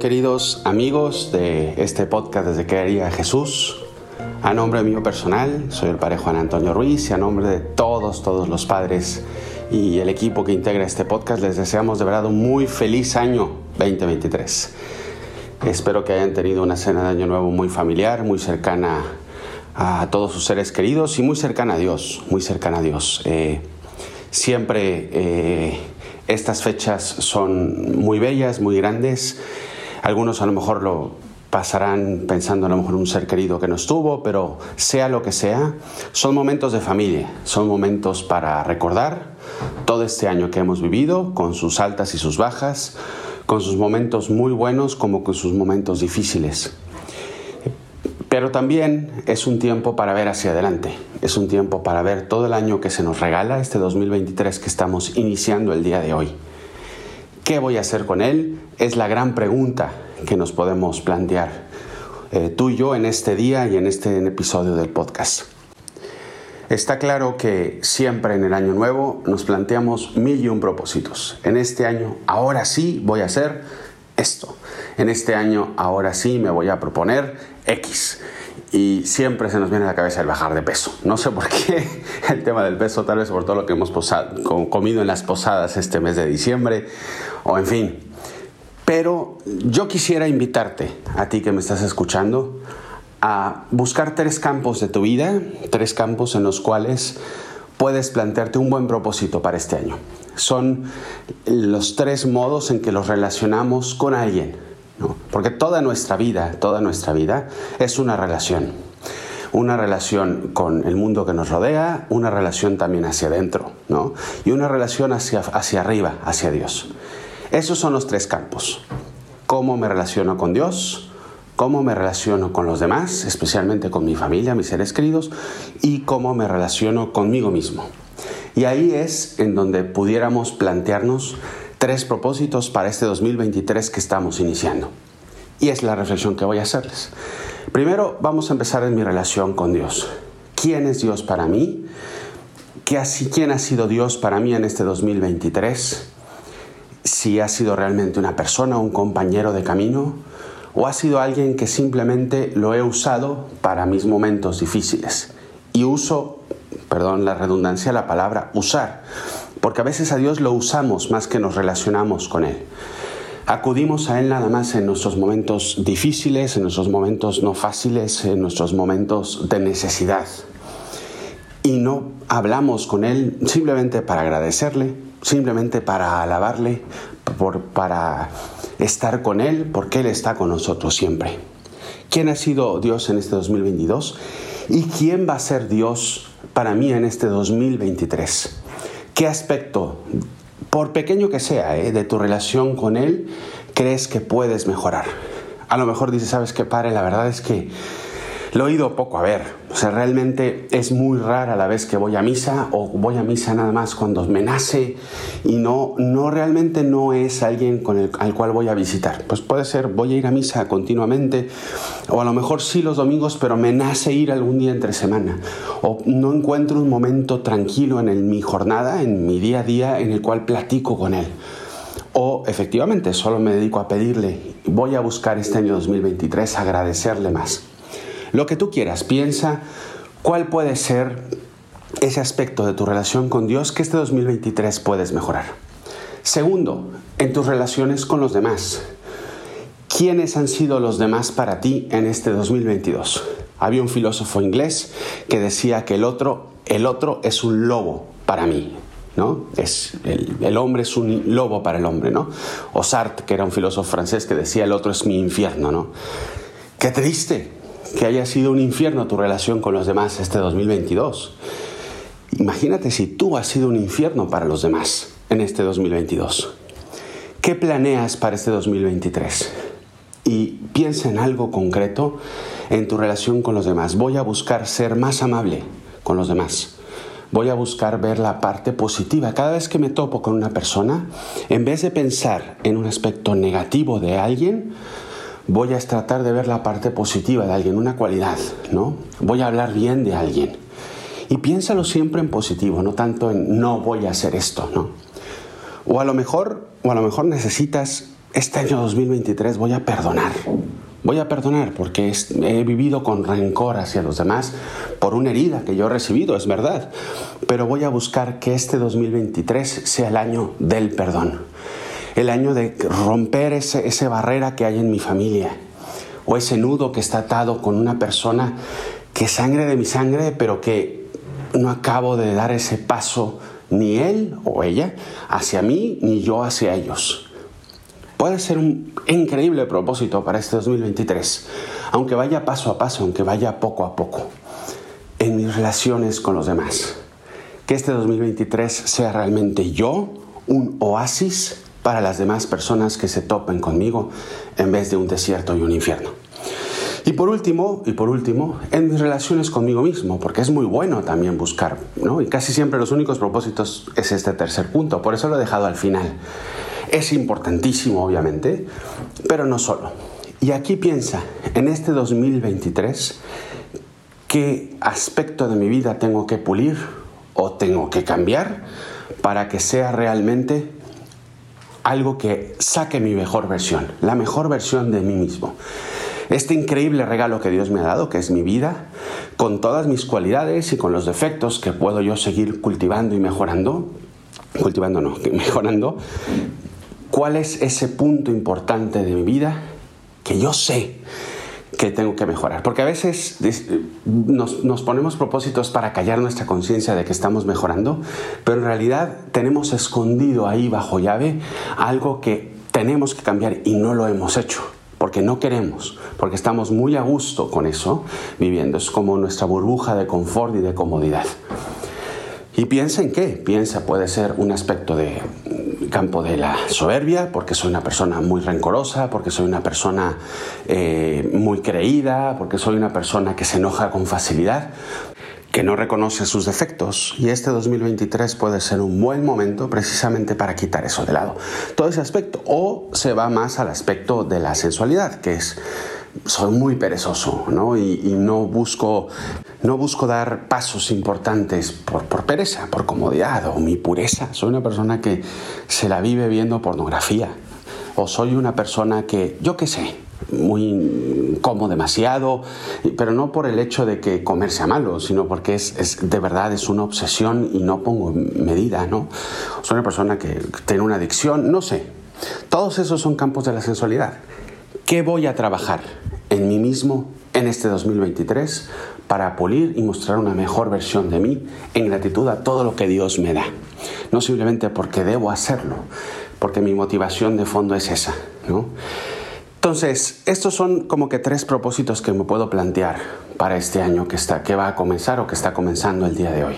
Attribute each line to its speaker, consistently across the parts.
Speaker 1: Queridos amigos de este podcast desde que haría Jesús, a nombre mío personal, soy el padre Juan Antonio Ruiz y a nombre de todos, todos los padres y el equipo que integra este podcast, les deseamos de verdad un muy feliz año 2023. Espero que hayan tenido una cena de Año Nuevo muy familiar, muy cercana a todos sus seres queridos y muy cercana a Dios, muy cercana a Dios. Eh, siempre eh, estas fechas son muy bellas, muy grandes. Algunos a lo mejor lo pasarán pensando a lo mejor un ser querido que no estuvo, pero sea lo que sea, son momentos de familia, son momentos para recordar todo este año que hemos vivido, con sus altas y sus bajas, con sus momentos muy buenos como con sus momentos difíciles. Pero también es un tiempo para ver hacia adelante, es un tiempo para ver todo el año que se nos regala, este 2023 que estamos iniciando el día de hoy. ¿Qué voy a hacer con él? Es la gran pregunta que nos podemos plantear eh, tú y yo en este día y en este episodio del podcast. Está claro que siempre en el año nuevo nos planteamos mil y un propósitos. En este año, ahora sí voy a hacer esto. En este año, ahora sí me voy a proponer X. Y siempre se nos viene a la cabeza el bajar de peso. No sé por qué el tema del peso, tal vez por todo lo que hemos comido en las posadas este mes de diciembre, o en fin. Pero yo quisiera invitarte, a ti que me estás escuchando, a buscar tres campos de tu vida, tres campos en los cuales puedes plantearte un buen propósito para este año. Son los tres modos en que los relacionamos con alguien, porque toda nuestra vida, toda nuestra vida es una relación. Una relación con el mundo que nos rodea, una relación también hacia adentro, ¿no? Y una relación hacia, hacia arriba, hacia Dios. Esos son los tres campos. Cómo me relaciono con Dios, cómo me relaciono con los demás, especialmente con mi familia, mis seres queridos, y cómo me relaciono conmigo mismo. Y ahí es en donde pudiéramos plantearnos tres propósitos para este 2023 que estamos iniciando. Y es la reflexión que voy a hacerles. Primero vamos a empezar en mi relación con Dios. ¿Quién es Dios para mí? ¿Quién ha sido Dios para mí en este 2023? Si ha sido realmente una persona, un compañero de camino, o ha sido alguien que simplemente lo he usado para mis momentos difíciles. Y uso, perdón la redundancia, la palabra usar, porque a veces a Dios lo usamos más que nos relacionamos con Él. Acudimos a Él nada más en nuestros momentos difíciles, en nuestros momentos no fáciles, en nuestros momentos de necesidad. Y no hablamos con Él simplemente para agradecerle, simplemente para alabarle, por, para estar con Él porque Él está con nosotros siempre. ¿Quién ha sido Dios en este 2022? ¿Y quién va a ser Dios para mí en este 2023? ¿Qué aspecto, por pequeño que sea, eh, de tu relación con Él, crees que puedes mejorar? A lo mejor dices, ¿sabes qué, Padre? La verdad es que lo he ido poco a ver. O sea, realmente es muy rara la vez que voy a misa o voy a misa nada más cuando me nace y no, no realmente no es alguien con el, al cual voy a visitar. Pues puede ser, voy a ir a misa continuamente o a lo mejor sí los domingos, pero me nace ir algún día entre semana. O no encuentro un momento tranquilo en mi jornada, en mi día a día, en el cual platico con él. O efectivamente solo me dedico a pedirle, voy a buscar este año 2023 agradecerle más. Lo que tú quieras, piensa cuál puede ser ese aspecto de tu relación con Dios que este 2023 puedes mejorar. Segundo, en tus relaciones con los demás. ¿Quiénes han sido los demás para ti en este 2022? Había un filósofo inglés que decía que el otro, el otro es un lobo para mí. ¿no? Es, el, hombre es un lobo para el hombre, ¿no? O Sartre, que era un filósofo francés, que decía el otro es mi infierno, ¿no? Qué triste, que haya sido un infierno tu relación con los demás este 2022. Imagínate si tú has sido un infierno para los demás en este 2022. ¿Qué planeas para este 2023? Y piensa en algo concreto en tu relación con los demás. Voy a buscar ser más amable con los demás. Voy a buscar ver la parte positiva. Cada vez que me topo con una persona, en vez de pensar en un aspecto negativo de alguien, voy a tratar de ver la parte positiva de alguien, una cualidad, ¿no? Voy a hablar bien de alguien. Y piénsalo siempre en positivo, no tanto en no voy a hacer esto, ¿no? O a lo mejor, o a lo mejor necesitas este año 2023 voy a perdonar. Voy a perdonar porque he vivido con rencor hacia los demás por una herida que yo he recibido, es verdad. Pero voy a buscar que este 2023 sea el año del perdón. El año de romper ese, esa barrera que hay en mi familia. O ese nudo que está atado con una persona que sangre de mi sangre, pero que no acabo de dar ese paso ni él o ella hacia mí, ni yo hacia ellos puede ser un increíble propósito para este 2023, aunque vaya paso a paso, aunque vaya poco a poco, en mis relaciones con los demás. Que este 2023 sea realmente yo un oasis para las demás personas que se topen conmigo en vez de un desierto y un infierno. Y por último, y por último, en mis relaciones conmigo mismo, porque es muy bueno también buscar, ¿no? Y casi siempre los únicos propósitos es este tercer punto, por eso lo he dejado al final. Es importantísimo, obviamente, pero no solo. Y aquí piensa, en este 2023, ¿qué aspecto de mi vida tengo que pulir o tengo que cambiar para que sea realmente algo que saque mi mejor versión, la mejor versión de mí mismo? Este increíble regalo que Dios me ha dado, que es mi vida, con todas mis cualidades y con los defectos que puedo yo seguir cultivando y mejorando, cultivando no, mejorando, ¿Cuál es ese punto importante de mi vida que yo sé que tengo que mejorar? Porque a veces nos, ponemos propósitos para callar nuestra conciencia de que estamos mejorando, pero en realidad tenemos escondido ahí bajo llave algo que tenemos que cambiar y no lo hemos hecho porque no queremos, porque estamos muy a gusto con eso viviendo. Es como nuestra burbuja de confort y de comodidad. Y piensa en qué. Piensa, puede ser un aspecto de campo de la soberbia, porque soy una persona muy rencorosa, porque soy una persona eh, muy creída, porque soy una persona que se enoja con facilidad, que no reconoce sus defectos. Y este 2023 puede ser un buen momento precisamente para quitar eso de lado. Todo ese aspecto. O se va más al aspecto de la sensualidad, que es soy muy perezoso ¿no? Y, no, busco, no busco dar pasos importantes por, por, pereza, por comodidad o mi pureza. Soy una persona que se la vive viendo pornografía o soy una persona que, yo qué sé, muy como demasiado, pero no por el hecho de que comer sea malo, sino porque es, es, de verdad es una obsesión y no pongo medida, ¿no? Soy una persona que tiene una adicción, no sé. Todos esos son campos de la sensualidad. ¿Qué voy a trabajar en mí mismo en este 2023 para pulir y mostrar una mejor versión de mí en gratitud a todo lo que Dios me da? No simplemente porque debo hacerlo, porque mi motivación de fondo es esa, ¿no? Entonces, estos son como que tres propósitos que me puedo plantear para este año que, está, que va a comenzar o que está comenzando el día de hoy.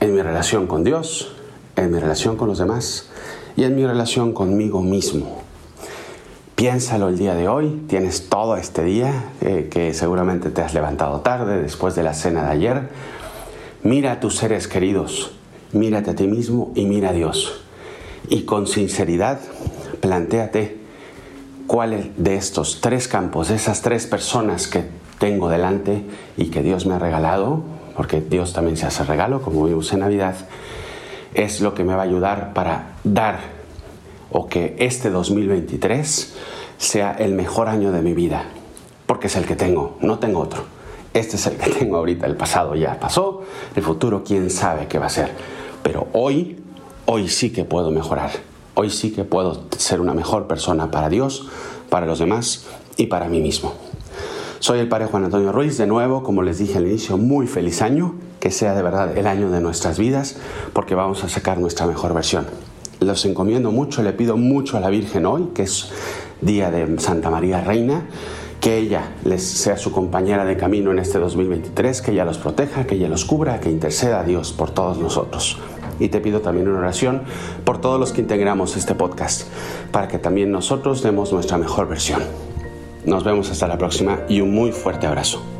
Speaker 1: En mi relación con Dios, en mi relación con los demás y en mi relación conmigo mismo. Piénsalo el día de hoy, tienes todo este día eh, que seguramente te has levantado tarde después de la cena de ayer. Mira a tus seres queridos, mírate a ti mismo y mira a Dios. Y con sinceridad, plantéate cuál de estos tres campos, de esas tres personas que tengo delante y que Dios me ha regalado, porque Dios también se hace regalo, como vimos en Navidad, es lo que me va a ayudar para dar o que este 2023 sea el mejor año de mi vida, porque es el que tengo, no tengo otro. Este es el que tengo ahorita, el pasado ya pasó, el futuro quién sabe qué va a ser. Pero hoy, hoy sí que puedo mejorar, hoy sí que puedo ser una mejor persona para Dios, para los demás y para mí mismo. Soy el padre Juan Antonio Ruiz, de nuevo, como les dije al inicio, muy feliz año, que sea de verdad el año de nuestras vidas, porque vamos a sacar nuestra mejor versión los encomiendo mucho, le pido mucho a la Virgen hoy, que es día de Santa María Reina, que ella les sea su compañera de camino en este 2023, que ella los proteja, que ella los cubra, que interceda a Dios por todos nosotros. Y te pido también una oración por todos los que integramos este podcast, para que también nosotros demos nuestra mejor versión. Nos vemos hasta la próxima y un muy fuerte abrazo.